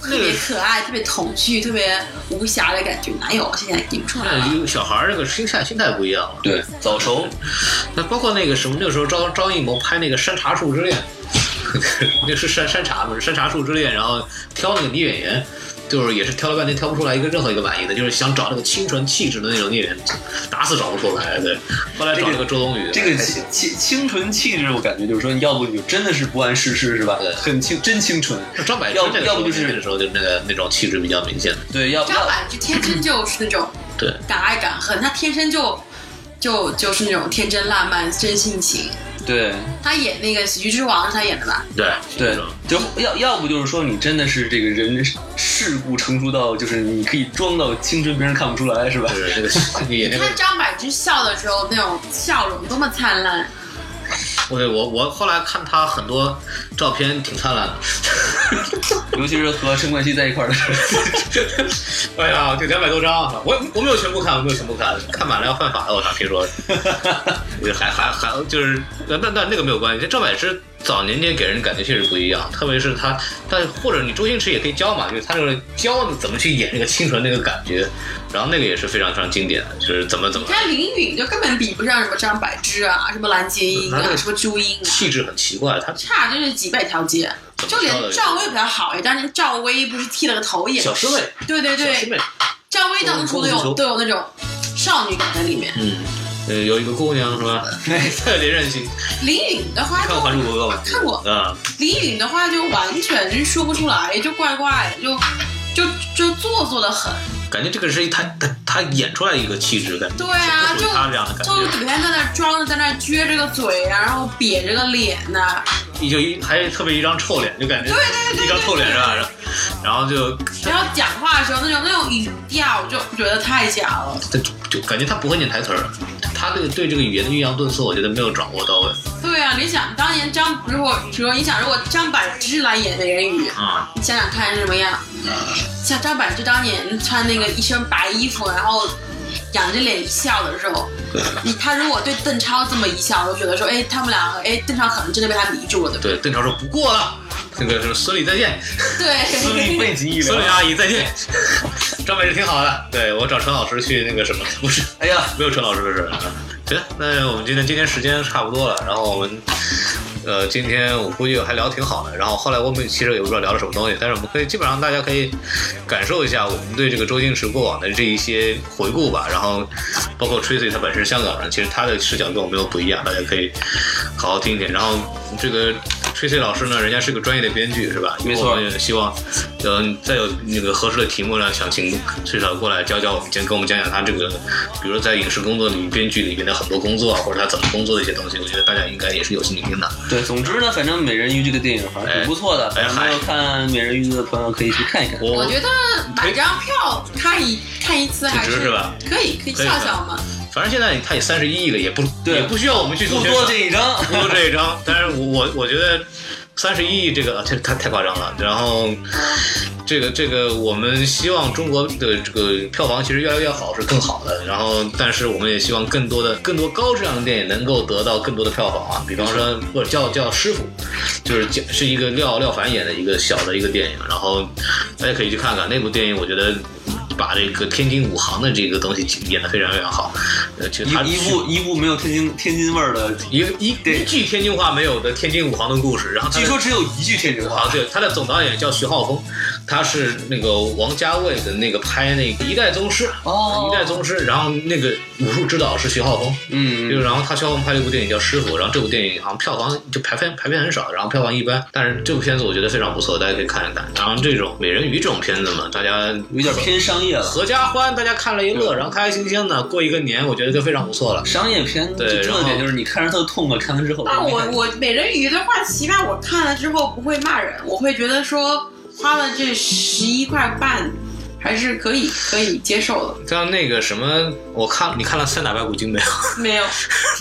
特别可爱，特别童趣，特别无瑕的感觉，哪有？现在演不出来。那小孩那个心态心态不一样了。对，早熟。那包括那个什么，那个时候张张艺谋拍那个《山茶树之恋》，那是山山茶嘛，是山茶树之恋，然后挑那个女演员。就是也是挑了半天挑不出来一个任何一个满意的，就是想找那个清纯气质的那种女演员，打死找不出来。对，后来找了个周冬雨，这个还行清清纯气质，我感觉就是说，要不你就真的是不谙世事是吧对？很清真清纯。张柏芝要要不就是那个时候就那个那种气质比较明显。对，要不张柏芝天生就是那种对，敢爱敢恨，她天生就就就是那种天真烂漫、真性情。对他演那个《喜剧之王》是他演的吧？对对，就要要不就是说你真的是这个人世故成熟到，就是你可以装到青春，别人看不出来是吧？是 那个那个演那个看张柏芝笑的时候那种笑容多么灿烂，对我我后来看他很多照片挺灿烂的。尤其是和陈冠希在一块儿的时候。哎呀，这两百多张，我我没有全部看，我没有全部看，看满了要犯法的，我操听说。还还还就是，但但那个没有关系。这赵柏芝早年间给人感觉确实不一样，特别是他，但或者你周星驰也可以教嘛，就是他这个教怎么去演那个清纯那个感觉，然后那个也是非常非常经典的，就是怎么怎么你看林允就根本比不上什么张柏芝啊，什么蓝洁瑛啊，什么朱茵啊，气质很奇怪，他差就是几百条街。就连赵薇比较好哎，当年赵薇不是剃了个头也小师妹，对对对，小师妹，赵薇当初都有都有那种少女感在里面。嗯，呃，有一个姑娘是吧？特别任性，林允的话看过《还珠格格》吗？看过，啊，林允的话就完全说不出来，就怪怪的，就就就做作的很。感觉这个是他他他演出来一个气质感，对啊，就他这样的感就觉。整天在那装着，在那撅着个嘴啊，然后瘪着个脸呐、你就一还特别一张臭脸，就感觉对对对一张臭脸是吧？然后然后就然后讲话的时候那种那种语调，就觉得太假了。就就感觉他不会念台词儿，他这个对这个语言的抑扬顿挫，我觉得没有掌握到位对啊，你想当年张，如果说你想，如果张柏芝来演美人鱼，啊。你想想看是什么样？像张柏芝当年穿那个一身白衣服，然后仰着脸一笑的时候，你他如果对邓超这么一笑，我就觉得说，哎，他们两个，哎，邓超可能真的被他迷住了，对不对，邓超说不过了，那个什么孙俪再见，对？私立背脊一孙俪流。阿姨再见，张柏芝挺好的。对我找陈老师去那个什么，不是哎呀，没有陈老师的事行，那我们今天今天时间差不多了，然后我们。呃，今天我估计还聊得挺好的，然后后来我们其实也不知道聊了什么东西，但是我们可以基本上大家可以感受一下我们对这个周星驰过往的这一些回顾吧，然后包括 Tracy 他本身香港人，其实他的视角跟我们又不一样，大家可以好好听一听。然后这个 Tracy 老师呢，人家是个专业的编剧是吧？没错也希望，嗯、再有那个合适的题目呢，想请 Tracy 老师过来教教我们，先跟我们讲讲他这个，比如说在影视工作里编剧里面的很多工作啊，或者他怎么工作的一些东西，我觉得大家应该也是有兴趣听的。对，总之呢，反正《美人鱼》这个电影还是挺不错的，哎反正没有看《美人鱼》的朋友可以去看一看。我觉得买张票看一看一次还是吧可以可以可以笑笑嘛。反正现在他也三十一亿了，也不对也不需要我们去做不多这一张，不多这一张，但是我我我觉得三十一亿这个这太太夸张了。然后这个这个我们希望中国的这个票房其实越来越好是更好的。然后但是我们也希望更多的更多高质量的电影能够得到更多的票房啊。比方说或者叫叫师傅，就是讲是一个廖廖凡演的一个小的一个电影，然后大家可以去看看那部电影，我觉得。把这个天津武行的这个东西演得非常非常好，呃，其实他一一部一部没有天津天津味儿的，一个一一句天津话没有的天津武行的故事，然后据说只有一句天津话。啊，对，他的总导演叫徐浩峰，他是那个王家卫的那个拍那个《一代宗师》哦一代宗师》，然后那个武术指导是徐浩峰，嗯，就然后他徐浩峰拍了一部电影叫《师傅》，然后这部电影好像票房就排片排片很少，然后票房一般，但是这部片子我觉得非常不错，大家可以看一看。然后这种美人鱼这种片子嘛，大家有点偏商业了，合家欢，大家看了一乐，然后开开心心的过一个年，我觉得就非常不错了。商业片对最重要的点就是你看着特痛快，看完之后。那我我美人鱼的话，起码我看了之后不会骂人，我会觉得说花了这十一块半还是可以可以接受的。像那个什么，我看你看了《三打白骨精》没有？没有，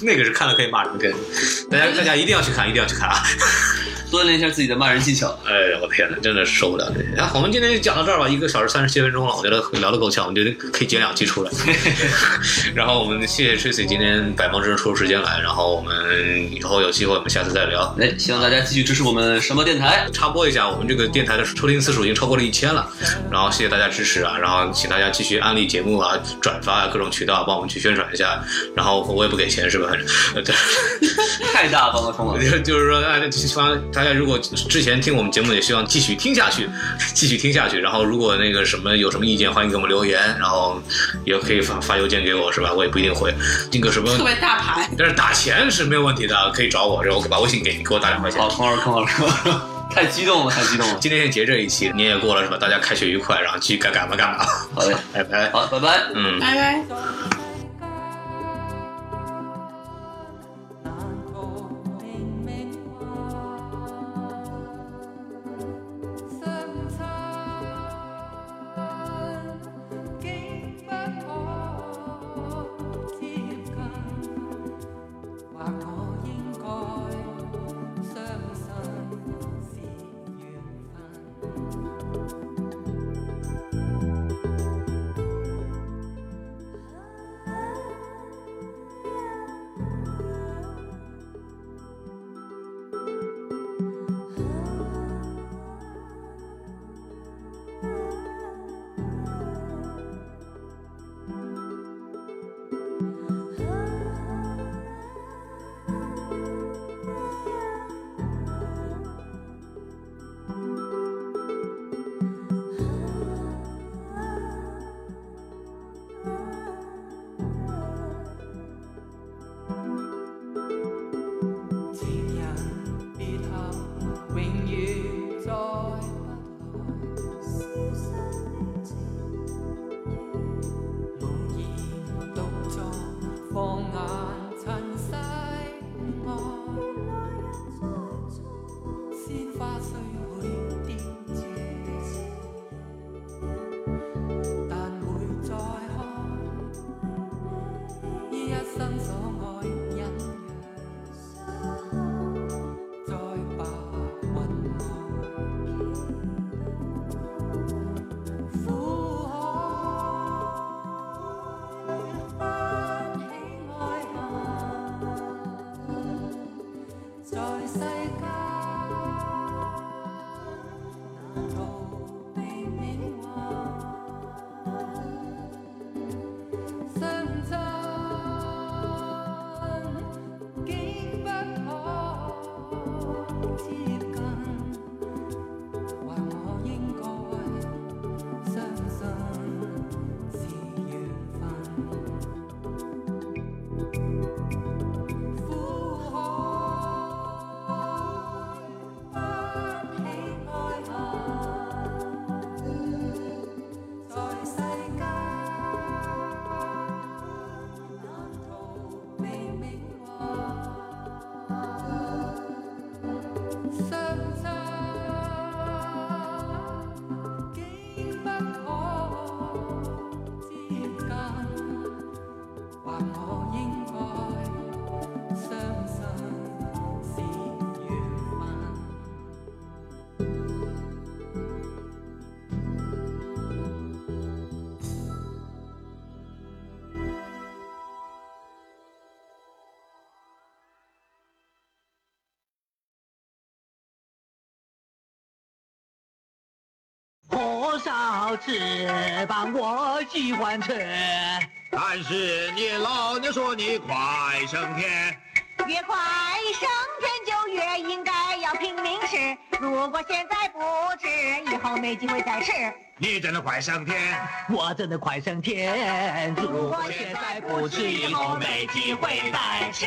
那个是看了可以骂人的片子，大家大家一定要去看，一定要去看啊！锻炼一下自己的骂人技巧。哎呀，我天哪，真的是受不了这些。然后我们今天就讲到这儿吧，一个小时三十七分钟了，我觉得聊得够呛，我觉得可以剪两期出来。然后我们谢谢 Tracy 今天百忙之中抽出时间来，然后我们以后有机会我们下次再聊。哎，希望大家继续支持我们什么电台。插播一下，我们这个电台的收听次数已经超过了一千了，然后谢谢大家支持啊，然后请大家继续安利节目啊、转发啊各种渠道帮我们去宣传一下，然后我也不给钱是吧？对。太大方了，冯老师。就 就是说，大家希望大家如果之前听我们节目，也希望继续听下去，继续听下去。然后如果那个什么有什么意见，欢迎给我们留言，然后也可以发发邮件给我，是吧？我也不一定回。那个什么特，别大牌。但是打钱是没有问题的，可以找我，然后我把微信给你，给我打两块钱好，。孔老师，孔老师，太激动了，太激动了。今天先结这一期，年也过了是吧？大家开学愉快，然后继续该干嘛干嘛。好嘞，拜拜。好，拜拜。嗯。拜拜。翅膀我喜欢吃，但是你老娘说你快升天，越快升天就越应该要拼命吃，如果现在不吃，以后没机会再吃。你真的快升天。我真的快升天。如果现在不吃，以后没机会再吃。